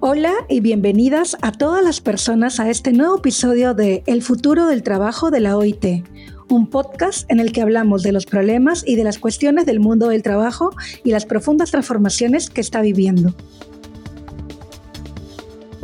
Hola y bienvenidas a todas las personas a este nuevo episodio de El futuro del trabajo de la OIT, un podcast en el que hablamos de los problemas y de las cuestiones del mundo del trabajo y las profundas transformaciones que está viviendo.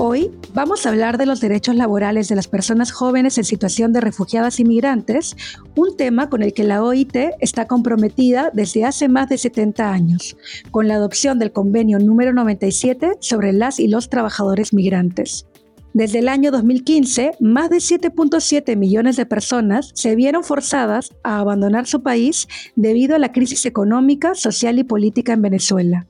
Hoy vamos a hablar de los derechos laborales de las personas jóvenes en situación de refugiadas y migrantes, un tema con el que la OIT está comprometida desde hace más de 70 años, con la adopción del convenio número 97 sobre las y los trabajadores migrantes. Desde el año 2015, más de 7.7 millones de personas se vieron forzadas a abandonar su país debido a la crisis económica, social y política en Venezuela.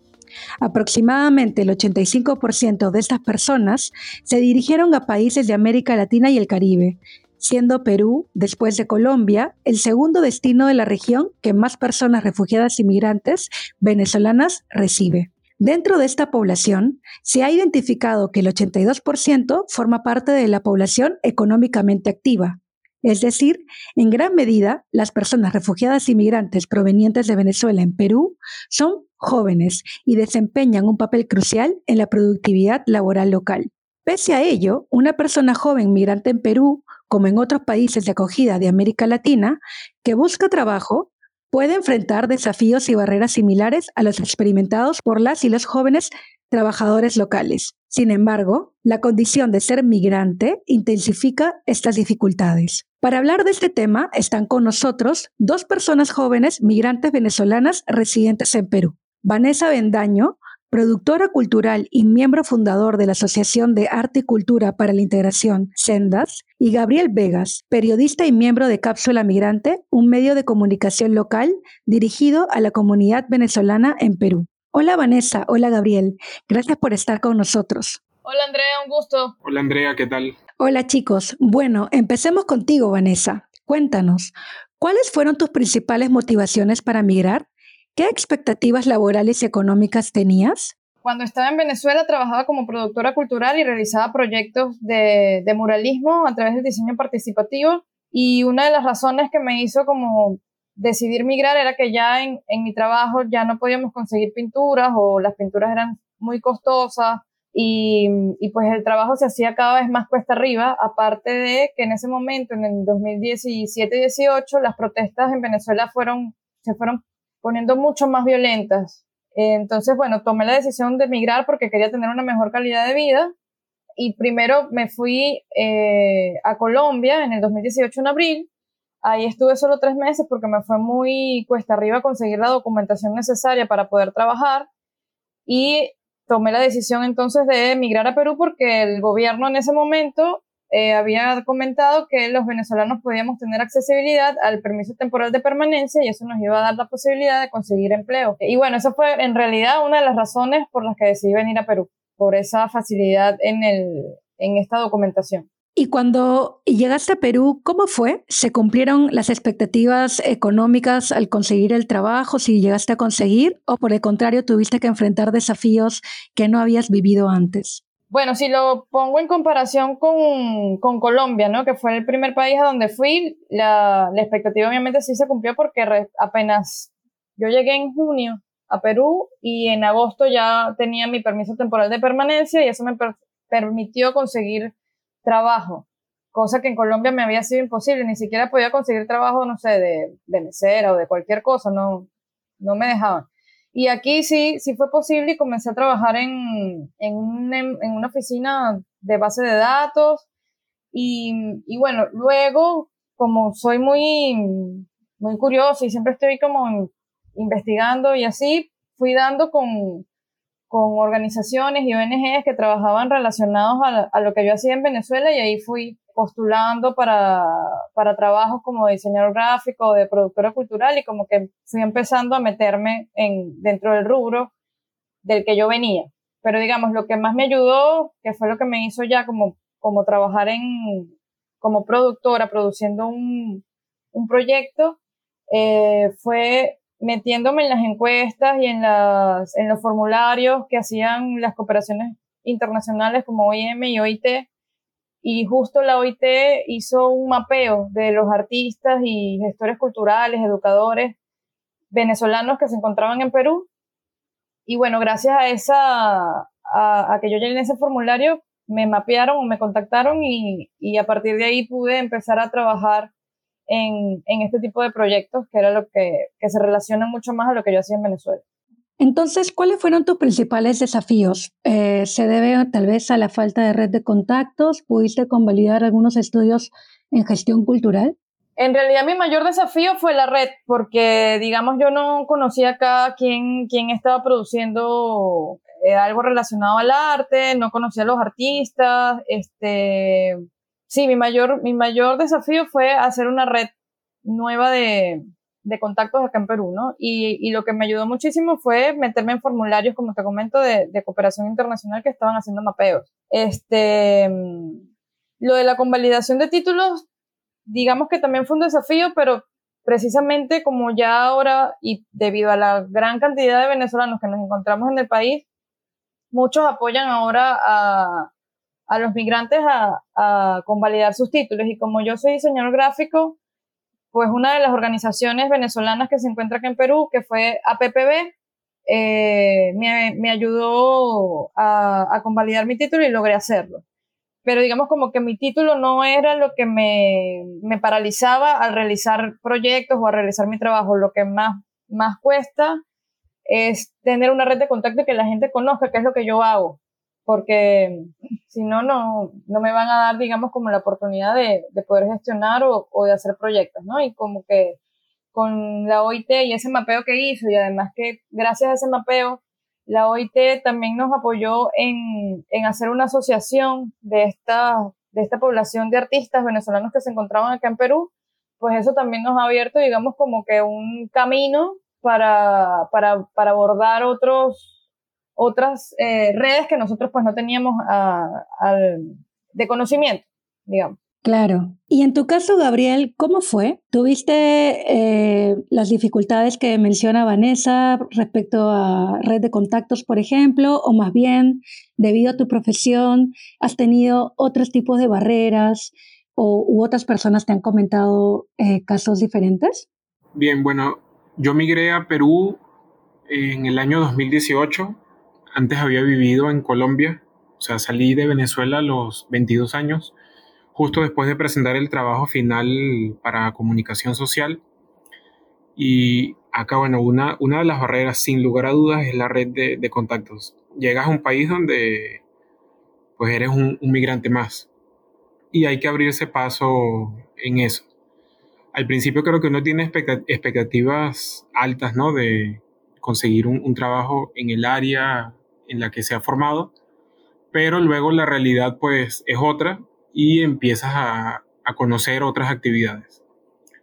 Aproximadamente el 85% de estas personas se dirigieron a países de América Latina y el Caribe, siendo Perú, después de Colombia, el segundo destino de la región que más personas refugiadas y migrantes venezolanas recibe. Dentro de esta población, se ha identificado que el 82% forma parte de la población económicamente activa, es decir, en gran medida, las personas refugiadas y migrantes provenientes de Venezuela en Perú son jóvenes y desempeñan un papel crucial en la productividad laboral local. Pese a ello, una persona joven migrante en Perú, como en otros países de acogida de América Latina, que busca trabajo, puede enfrentar desafíos y barreras similares a los experimentados por las y los jóvenes trabajadores locales. Sin embargo, la condición de ser migrante intensifica estas dificultades. Para hablar de este tema están con nosotros dos personas jóvenes migrantes venezolanas residentes en Perú. Vanessa Bendaño, productora cultural y miembro fundador de la Asociación de Arte y Cultura para la Integración, Sendas, y Gabriel Vegas, periodista y miembro de Cápsula Migrante, un medio de comunicación local dirigido a la comunidad venezolana en Perú. Hola Vanessa, hola Gabriel, gracias por estar con nosotros. Hola Andrea, un gusto. Hola Andrea, ¿qué tal? Hola chicos, bueno, empecemos contigo Vanessa. Cuéntanos, ¿cuáles fueron tus principales motivaciones para migrar? ¿Qué expectativas laborales y económicas tenías? Cuando estaba en Venezuela trabajaba como productora cultural y realizaba proyectos de, muralismo a través del diseño participativo y una de las razones que me hizo como decidir migrar era que ya en, en mi trabajo ya no podíamos conseguir pinturas o las pinturas eran muy costosas y, y, pues el trabajo se hacía cada vez más cuesta arriba, aparte de que en ese momento, en el 2017-18, las protestas en Venezuela fueron, se fueron poniendo mucho más violentas. Entonces, bueno, tomé la decisión de emigrar porque quería tener una mejor calidad de vida y primero me fui eh, a Colombia en el 2018 en abril. Ahí estuve solo tres meses porque me fue muy cuesta arriba conseguir la documentación necesaria para poder trabajar y tomé la decisión entonces de emigrar a Perú porque el gobierno en ese momento eh, había comentado que los venezolanos podíamos tener accesibilidad al permiso temporal de permanencia y eso nos iba a dar la posibilidad de conseguir empleo. Y bueno, eso fue en realidad una de las razones por las que decidí venir a Perú, por esa facilidad en, el, en esta documentación. Y cuando llegaste a Perú, ¿cómo fue? ¿Se cumplieron las expectativas económicas al conseguir el trabajo, si llegaste a conseguir, o por el contrario tuviste que enfrentar desafíos que no habías vivido antes? Bueno, si lo pongo en comparación con, con Colombia, ¿no? que fue el primer país a donde fui, la, la expectativa obviamente sí se cumplió porque apenas yo llegué en junio a Perú y en agosto ya tenía mi permiso temporal de permanencia y eso me permitió conseguir trabajo, cosa que en Colombia me había sido imposible, ni siquiera podía conseguir trabajo, no sé, de, mesera o de cualquier cosa, no, no me dejaban. Y aquí sí, sí fue posible y comencé a trabajar en, en, una oficina de base de datos. Y, y, bueno, luego, como soy muy, muy curiosa y siempre estoy como investigando y así, fui dando con, con organizaciones y ONGs que trabajaban relacionados a, lo que yo hacía en Venezuela y ahí fui postulando para, para trabajos como diseñador gráfico, de productora cultural y como que fui empezando a meterme en, dentro del rubro del que yo venía. Pero digamos, lo que más me ayudó, que fue lo que me hizo ya como, como trabajar en, como productora, produciendo un, un proyecto, eh, fue metiéndome en las encuestas y en, las, en los formularios que hacían las cooperaciones internacionales como OIM y OIT. Y justo la OIT hizo un mapeo de los artistas y gestores culturales, educadores venezolanos que se encontraban en Perú. Y bueno, gracias a esa, a, que yo llene ese formulario, me mapearon o me contactaron y, a partir de ahí pude empezar a trabajar en, en este tipo de proyectos, que era lo que, que se relaciona mucho más a lo que yo hacía en Venezuela. Entonces, ¿cuáles fueron tus principales desafíos? Eh, ¿Se debe tal vez a la falta de red de contactos? ¿Pudiste convalidar algunos estudios en gestión cultural? En realidad mi mayor desafío fue la red, porque digamos yo no conocía acá quién, quién estaba produciendo eh, algo relacionado al arte, no conocía a los artistas, este, sí, mi mayor, mi mayor desafío fue hacer una red nueva de, de contactos acá en Perú, ¿no? Y, y, lo que me ayudó muchísimo fue meterme en formularios, como te comento, de, de, cooperación internacional que estaban haciendo mapeos. Este, lo de la convalidación de títulos, digamos que también fue un desafío, pero precisamente como ya ahora y debido a la gran cantidad de venezolanos que nos encontramos en el país, muchos apoyan ahora a, a los migrantes a, a convalidar sus títulos. Y como yo soy diseñador gráfico, pues una de las organizaciones venezolanas que se encuentra aquí en Perú, que fue APPB, eh, me, me, ayudó a, a, convalidar mi título y logré hacerlo. Pero digamos como que mi título no era lo que me, me paralizaba al realizar proyectos o a realizar mi trabajo. Lo que más, más cuesta es tener una red de contacto y que la gente conozca qué es lo que yo hago porque si no, no, no me van a dar, digamos, como la oportunidad de, de poder gestionar o, o, de hacer proyectos, ¿no? Y como que con la OIT y ese mapeo que hizo, y además que gracias a ese mapeo, la OIT también nos apoyó en, en hacer una asociación de esta, de esta población de artistas venezolanos que se encontraban acá en Perú, pues eso también nos ha abierto, digamos, como que un camino para, para, para abordar otros otras eh, redes que nosotros pues no teníamos de conocimiento, digamos. Claro. Y en tu caso, Gabriel, ¿cómo fue? ¿Tuviste eh, las dificultades que menciona Vanessa respecto a red de contactos, por ejemplo? ¿O más bien, debido a tu profesión, has tenido otros tipos de barreras o u otras personas te han comentado eh, casos diferentes? Bien, bueno, yo migré a Perú en el año 2018 antes había vivido en Colombia, o sea, salí de Venezuela a los 22 años, justo después de presentar el trabajo final para comunicación social. Y acá, bueno, una, una de las barreras, sin lugar a dudas, es la red de, contactos. Llegas a un país donde pues eres un, migrante más y hay que abrirse paso en eso. Al principio creo que uno tiene expectativas altas, ¿no? De conseguir un, un trabajo en el área en la que se ha formado, pero luego la realidad pues es otra y empiezas a, conocer otras actividades.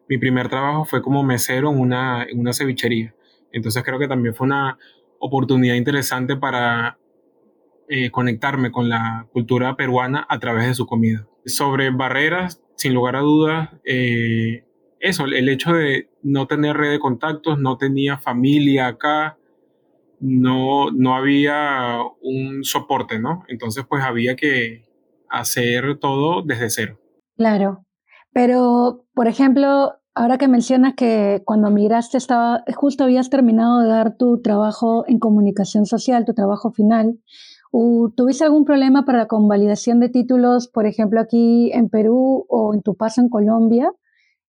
Mi primer trabajo fue como mesero en una, en una cevichería, entonces creo que también fue una oportunidad interesante para eh, conectarme con la cultura peruana a través de su comida. Sobre barreras, sin lugar a dudas, eh, eso, el hecho de no tener red de contactos, no tenía familia acá, no, no había un soporte, ¿no? Entonces, pues había que hacer todo desde cero. Claro, pero, por ejemplo, ahora que mencionas que cuando migraste estaba, justo habías terminado de dar tu trabajo en comunicación social, tu trabajo final, ¿tuviste algún problema para la convalidación de títulos, por ejemplo, aquí en Perú o en tu paso en Colombia?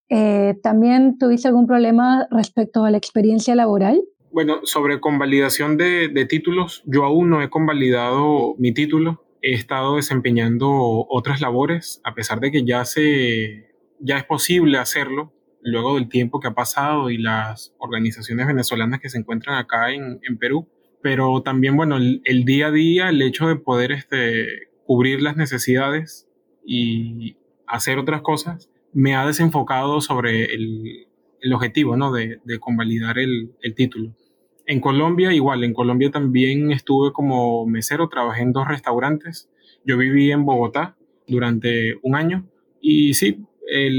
Eh, ¿También tuviste algún problema respecto a la experiencia laboral? Bueno, sobre convalidación de, de, títulos, yo aún no he convalidado mi título. He estado desempeñando otras labores, a pesar de que ya, se, ya es posible hacerlo luego del tiempo que ha pasado y las organizaciones venezolanas que se encuentran acá en, en Perú. Pero también, bueno, el, el, día a día, el hecho de poder este, cubrir las necesidades y hacer otras cosas, me ha desenfocado sobre el, el objetivo ¿no? de, de convalidar el, el título. En Colombia, igual, en Colombia también estuve como mesero, trabajé en dos restaurantes. Yo viví en Bogotá durante un año y sí, eh,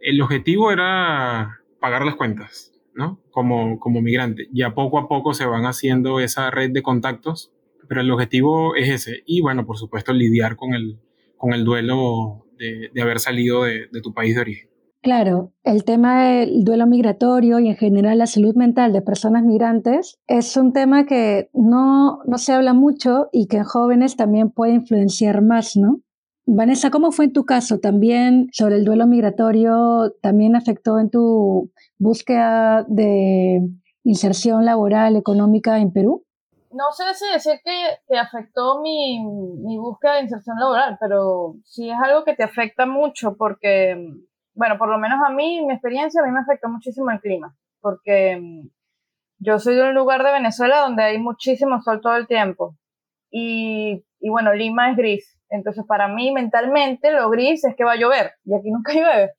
el objetivo era pagar las cuentas, ¿no? Como, como migrante. Ya poco a poco se van haciendo esa red de contactos, pero el objetivo es ese. Y bueno, por supuesto, lidiar con el, con el duelo de, de haber salido de tu país de origen. Claro, el tema del duelo migratorio y en general la salud mental de personas migrantes es un tema que no, no se habla mucho y que en jóvenes también puede influenciar más, ¿no? Vanessa, ¿cómo fue en tu caso? ¿También sobre el duelo migratorio, también afectó en tu búsqueda de inserción laboral, económica en Perú? No sé si decir que, afectó mi, mi, búsqueda de inserción laboral, pero sí es algo que te afecta mucho porque, bueno, por lo menos a mí, mi experiencia, a mí me afectó muchísimo el clima, porque yo soy de un lugar de Venezuela donde hay muchísimo sol todo el tiempo y, y bueno, Lima es gris entonces, para mí, mentalmente, lo gris es que va a llover y aquí nunca llueve.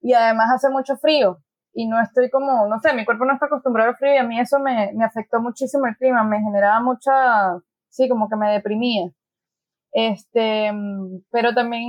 Y además hace mucho frío y no estoy como, no sé, mi cuerpo no está acostumbrado al frío y a mí eso me, me afectó muchísimo el clima, me generaba mucha, sí, como que me deprimía. Este, pero también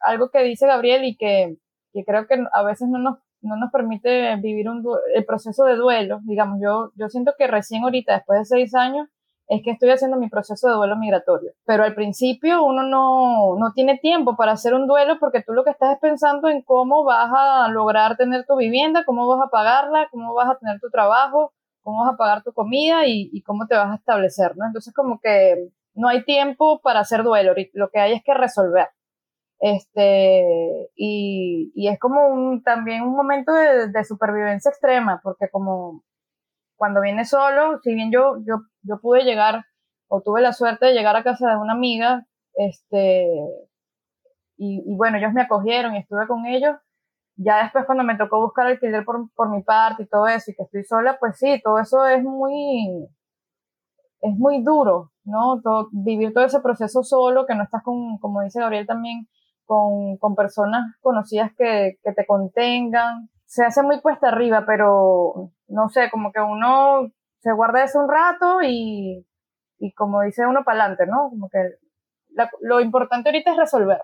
algo que dice Gabriel y que, que creo que a veces no nos, no nos permite vivir un, el proceso de duelo, digamos, yo, yo siento que recién ahorita, después de seis años, es que estoy haciendo mi proceso de duelo migratorio. Pero al principio uno no, no tiene tiempo para hacer un duelo porque tú lo que estás es pensando en cómo vas a lograr tener tu vivienda, cómo vas a pagarla, cómo vas a tener tu trabajo, cómo vas a pagar tu comida y, y cómo te vas a establecer, ¿no? Entonces como que no hay tiempo para hacer duelo, lo que hay es que resolver. Este, y, y es como un, también un momento de, de supervivencia extrema, porque como cuando viene solo, si bien yo, yo, yo pude llegar o tuve la suerte de llegar a casa de una amiga, este, y, bueno, ellos me acogieron y estuve con ellos, ya después cuando me tocó buscar alquiler por, por mi parte y todo eso, y que estoy sola, pues sí, todo eso es muy, es muy duro, ¿no? vivir todo ese proceso solo, que no estás con, como dice Gabriel también, con, con personas conocidas que, que te contengan, se hace muy cuesta arriba, pero no sé, como que uno se guarda eso un rato y, y como dice uno para adelante, ¿no? Como que lo importante ahorita es resolver.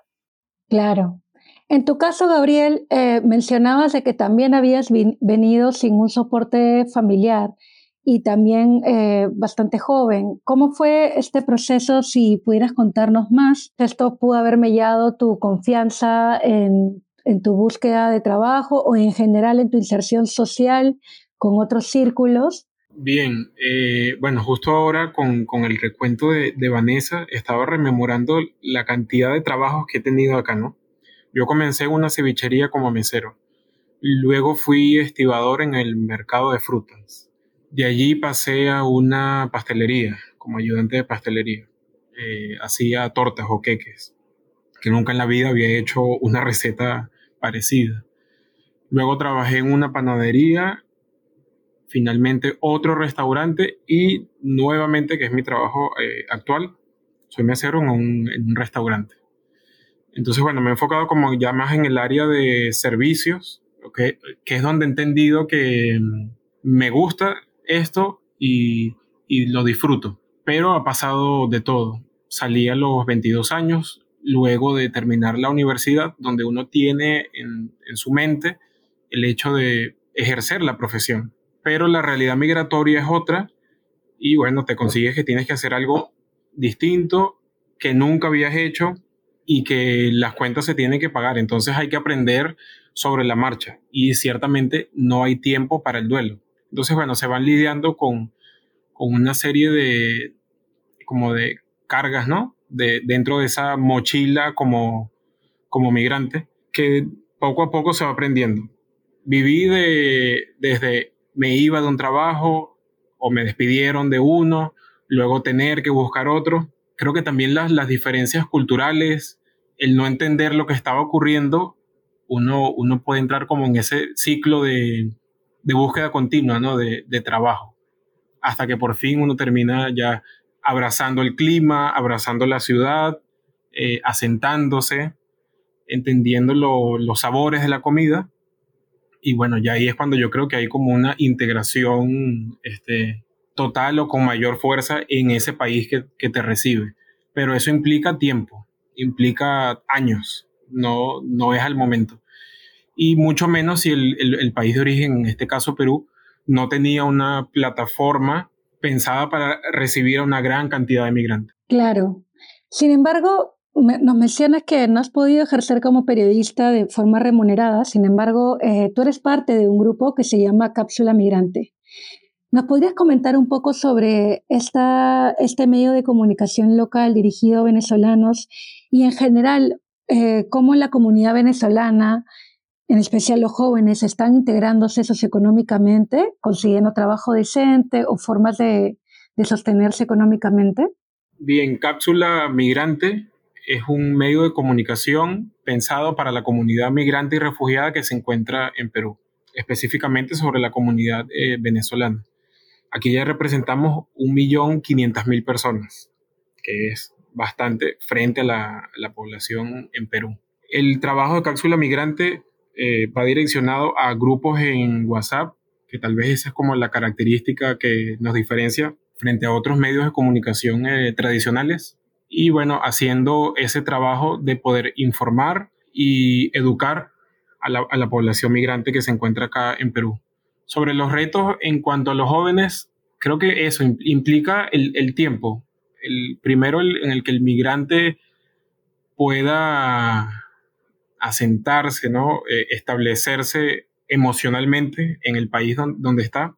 Claro. En tu caso, Gabriel, eh, mencionabas de que también habías venido sin un soporte familiar y también eh, bastante joven. ¿Cómo fue este proceso? Si pudieras contarnos más, esto pudo haber mellado tu confianza en en tu búsqueda de trabajo o en general en tu inserción social con otros círculos? Bien, eh, bueno, justo ahora con, con el recuento de, de, Vanessa estaba rememorando la cantidad de trabajos que he tenido acá, ¿no? Yo comencé en una cevichería como mesero, luego fui estibador en el mercado de frutas, de allí pasé a una pastelería como ayudante de pastelería, eh, hacía tortas o queques, que nunca en la vida había hecho una receta parecida. Luego trabajé en una panadería, finalmente otro restaurante y nuevamente, que es mi trabajo eh, actual, soy mesero en un, restaurante. Entonces, bueno, me he enfocado como ya más en el área de servicios, que es donde he entendido que mm, me gusta esto y, lo disfruto. Pero ha pasado de todo. Salí a los 22 años, luego de terminar la universidad, donde uno tiene en, su mente el hecho de ejercer la profesión. Pero la realidad migratoria es otra y bueno, te consigues que tienes que hacer algo distinto que nunca habías hecho y que las cuentas se tienen que pagar. Entonces hay que aprender sobre la marcha y ciertamente no hay tiempo para el duelo. Entonces, bueno, se van lidiando con, con una serie de, como de cargas, ¿no? de, dentro de esa mochila como, como migrante, que poco a poco se va aprendiendo. Viví de, desde me iba de un trabajo o me despidieron de uno, luego tener que buscar otro. Creo que también las, las diferencias culturales, el no entender lo que estaba ocurriendo, uno, uno puede entrar como en ese ciclo de, de búsqueda continua, ¿no? De, de trabajo, hasta que por fin uno termina ya abrazando el clima, abrazando la ciudad, eh, asentándose, entendiendo los sabores de la comida. Y bueno, ya ahí es cuando yo creo que hay como una integración este, total o con mayor fuerza en ese país que, te recibe. Pero eso implica tiempo, implica años, no, no es al momento. Y mucho menos si el país de origen, en este caso Perú, no tenía una plataforma pensada para recibir a una gran cantidad de migrantes. Claro. Sin embargo, nos mencionas que no has podido ejercer como periodista de forma remunerada, sin embargo, eh, tú eres parte de un grupo que se llama Cápsula Migrante. ¿Nos podrías comentar un poco sobre esta, este medio de comunicación local dirigido a venezolanos y en general eh, cómo la comunidad venezolana, en especial los jóvenes, están integrándose socioeconómicamente, consiguiendo trabajo decente o formas de, de sostenerse económicamente? Bien, Cápsula Migrante es un medio de comunicación pensado para la comunidad migrante y refugiada que se encuentra en Perú, específicamente sobre la comunidad eh, venezolana. Aquí ya representamos 1.500.000 personas, que es bastante frente a la, población en Perú. El trabajo de cápsula migrante eh, va direccionado a grupos en WhatsApp, que tal vez esa es como la característica que nos diferencia frente a otros medios de comunicación eh, tradicionales. Y bueno, haciendo ese trabajo de poder informar y educar a la, población migrante que se encuentra acá en Perú. Sobre los retos en cuanto a los jóvenes, creo que eso implica el tiempo. El, primero, en el que el migrante pueda asentarse, ¿no? Eh, establecerse emocionalmente en el país donde está.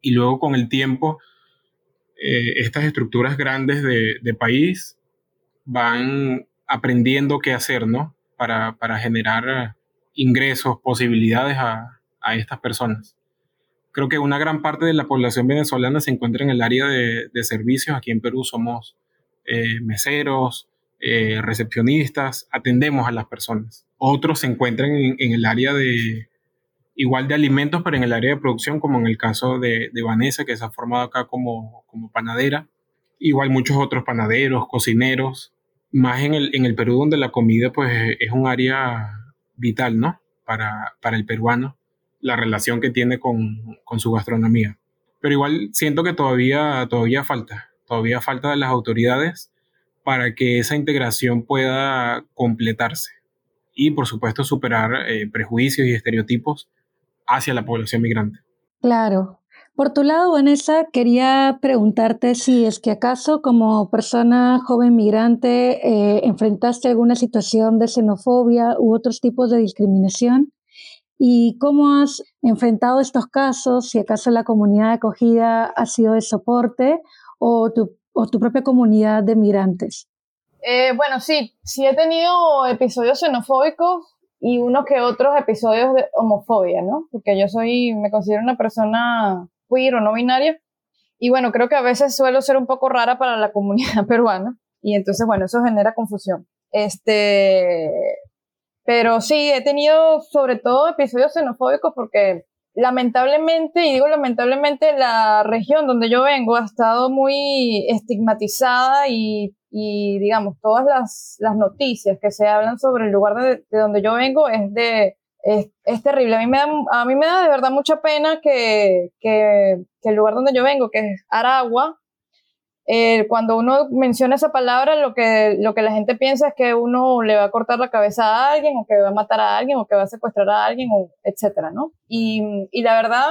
Y luego con el tiempo, eh, estas estructuras grandes de, país van aprendiendo qué hacer, ¿no? Para, para generar ingresos, posibilidades a, a estas personas. Creo que una gran parte de la población venezolana se encuentra en el área de, servicios. Aquí en Perú somos eh, meseros, eh, recepcionistas, atendemos a las personas. Otros se encuentran en, el área de, igual de alimentos, pero en el área de producción, como en el caso de, Vanessa, que se ha formado acá como, como, panadera. Igual muchos otros panaderos, cocineros, más en el, en el Perú donde la comida pues es un área vital, ¿no? Para, para el peruano la relación que tiene con, su gastronomía. Pero igual siento que todavía, todavía falta, todavía falta de las autoridades para que esa integración pueda completarse y por supuesto superar eh, prejuicios y estereotipos hacia la población migrante. Claro. Por tu lado, Vanessa, quería preguntarte si es que acaso como persona joven migrante eh, enfrentaste alguna situación de xenofobia u otros tipos de discriminación ¿Y cómo has enfrentado estos casos? Si acaso la comunidad de acogida ha sido de soporte o tu, o tu propia comunidad de migrantes. Eh, bueno, sí, sí he tenido episodios xenofóbicos y unos que otros episodios de homofobia, ¿no? Porque yo soy, me considero una persona queer o no binaria. Y bueno, creo que a veces suelo ser un poco rara para la comunidad peruana. Y entonces, bueno, eso genera confusión. Este, pero sí, he tenido sobre todo episodios xenofóbicos porque lamentablemente, y digo lamentablemente, la región donde yo vengo ha estado muy estigmatizada y, y digamos, todas las, las, noticias que se hablan sobre el lugar de, de donde yo vengo es de... Es, es, terrible. A mí, me da, a mí me da de verdad mucha pena que, que el lugar donde yo vengo, que es Aragua, eh, cuando uno menciona esa palabra, lo que, lo que la gente piensa es que uno le va a cortar la cabeza a alguien, o que va a matar a alguien, o que va a secuestrar a alguien, o etcétera, ¿no? Y, y la verdad,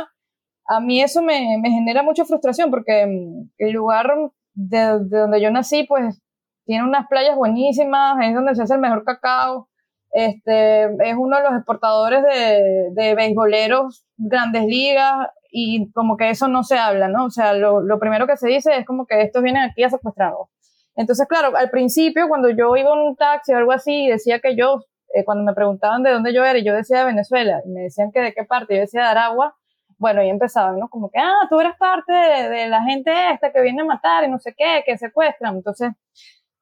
a mí eso me, me, genera mucha frustración, porque mm, el lugar de, de, donde yo nací, pues, tiene unas playas buenísimas, es donde se hace el mejor cacao, este, es uno de los exportadores de, de beisboleros grandes ligas, y como que eso no se habla, ¿no? O sea, lo, lo primero que se dice es como que estos vienen aquí a secuestrarlos. Entonces, claro, al principio cuando yo iba en un taxi o algo así, decía que yo, eh, cuando me preguntaban de dónde yo era, y yo decía de Venezuela, y me decían que de qué parte, yo decía de Aragua, bueno, y empezaban, ¿no? Como que, ah, tú eres parte de, de la gente esta que viene a matar y no sé qué, que secuestran. Entonces,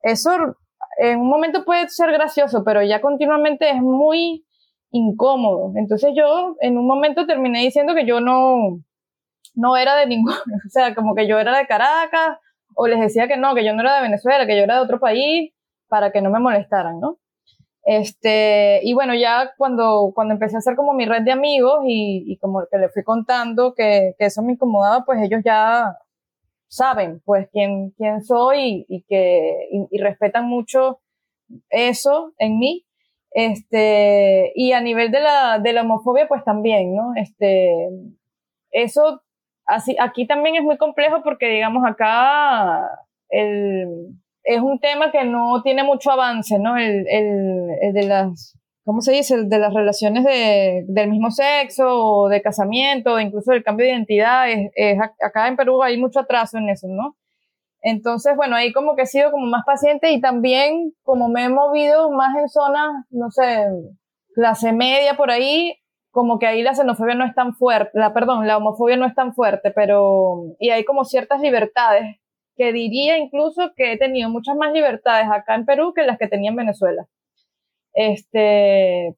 eso en un momento puede ser gracioso, pero ya continuamente es muy incómodo. Entonces yo en un momento terminé diciendo que yo no, no era de ningún, o sea, como que yo era de Caracas, o les decía que no, que yo no era de Venezuela, que yo era de otro país, para que no me molestaran, ¿no? Este, y bueno, ya cuando, cuando empecé a hacer como mi red de amigos y, y como que le fui contando que, eso me incomodaba, pues ellos ya saben, pues, quién, quién soy y, y que, y, y respetan mucho eso en mí. Este, y a nivel de la, de la homofobia, pues también, ¿no? Este, eso, así, aquí también es muy complejo porque, digamos, acá el, es un tema que no tiene mucho avance, ¿no? El, el, de las, ¿cómo se dice? El de las relaciones de, del mismo sexo, o de casamiento, incluso del cambio de identidad. Es, acá en Perú hay mucho atraso en eso, ¿no? Entonces, bueno, ahí como que he sido como más paciente y también como me he movido más en zonas, no sé, clase media por ahí, como que ahí la xenofobia no es tan fuerte, la, perdón, la homofobia no es tan fuerte, pero, y hay como ciertas libertades, que diría incluso que he tenido muchas más libertades acá en Perú que las que tenía en Venezuela. Este,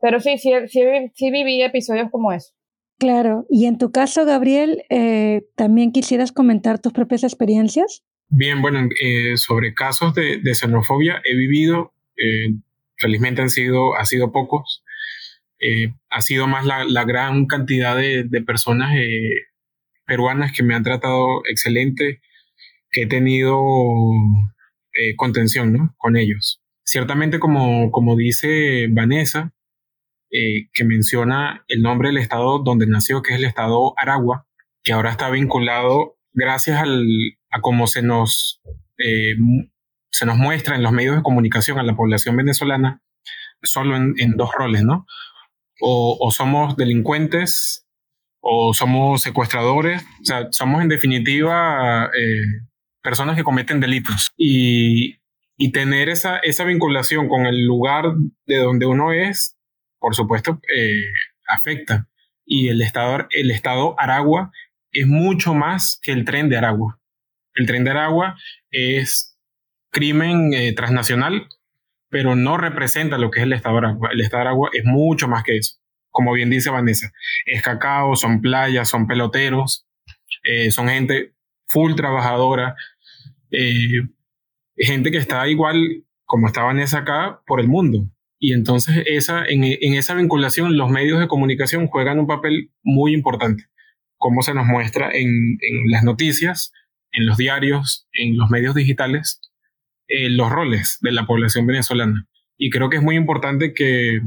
pero sí, sí, sí, viví episodios como eso. Claro, y en tu caso, Gabriel, eh, ¿también quisieras comentar tus propias experiencias? Bien, bueno, eh, sobre casos de, xenofobia he vivido, eh, felizmente han sido, ha sido pocos, ha sido más la, gran cantidad de, personas peruanas que me han tratado excelente, que he tenido contención ¿no? con ellos. Ciertamente, como, como dice Vanessa, eh, que menciona el nombre del estado donde nació, que es el estado Aragua, que ahora está vinculado gracias al, a cómo se nos, eh, se nos muestra en los medios de comunicación a la población venezolana, solo en, dos roles, ¿no? O, somos delincuentes o somos secuestradores, o sea, somos en definitiva eh, personas que cometen delitos. Y, y tener esa, esa vinculación con el lugar de donde uno es por supuesto, eh, afecta. Y el estado, el estado Aragua es mucho más que el tren de Aragua. El tren de Aragua es crimen eh, transnacional, pero no representa lo que es el estado Aragua. El estado Aragua es mucho más que eso. Como bien dice Vanessa, es cacao, son playas, son peloteros, eh, son gente full trabajadora, gente que está igual como está Vanessa acá por el mundo. Y entonces esa, en, esa vinculación los medios de comunicación juegan un papel muy importante, como se nos muestra en, las noticias, en los diarios, en los medios digitales, eh, los roles de la población venezolana. Y creo que es muy importante que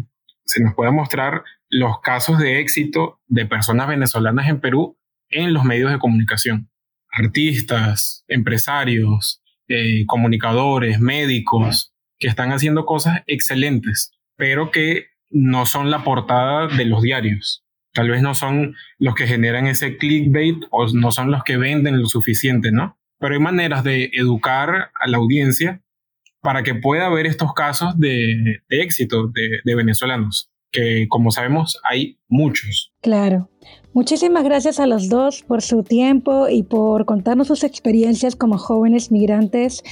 se nos pueda mostrar los casos de éxito de personas venezolanas en Perú en los medios de comunicación. Artistas, empresarios, eh, comunicadores, médicos, que están haciendo cosas excelentes, pero que no son la portada de los diarios. Tal vez no son los que generan ese clickbait o no son los que venden lo suficiente, ¿no? Pero hay maneras de educar a la audiencia para que pueda ver estos casos de, éxito de, venezolanos, que como sabemos hay muchos. Claro. Muchísimas gracias a los dos por su tiempo y por contarnos sus experiencias como jóvenes migrantes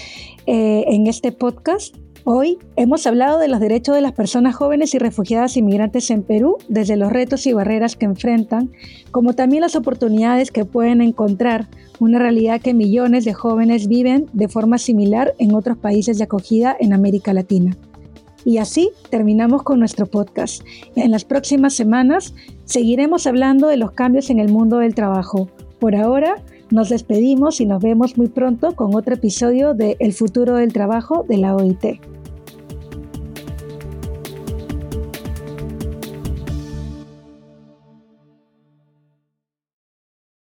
eh, en este podcast. Hoy hemos hablado de los derechos de las personas jóvenes y refugiadas inmigrantes en Perú, desde los retos y barreras que enfrentan, como también las oportunidades que pueden encontrar, una realidad que millones de jóvenes viven de forma similar en otros países de acogida en América Latina. Y así terminamos con nuestro podcast. En las próximas semanas seguiremos hablando de los cambios en el mundo del trabajo. Por ahora, nos despedimos y nos vemos muy pronto con otro episodio de El futuro del trabajo de la OIT.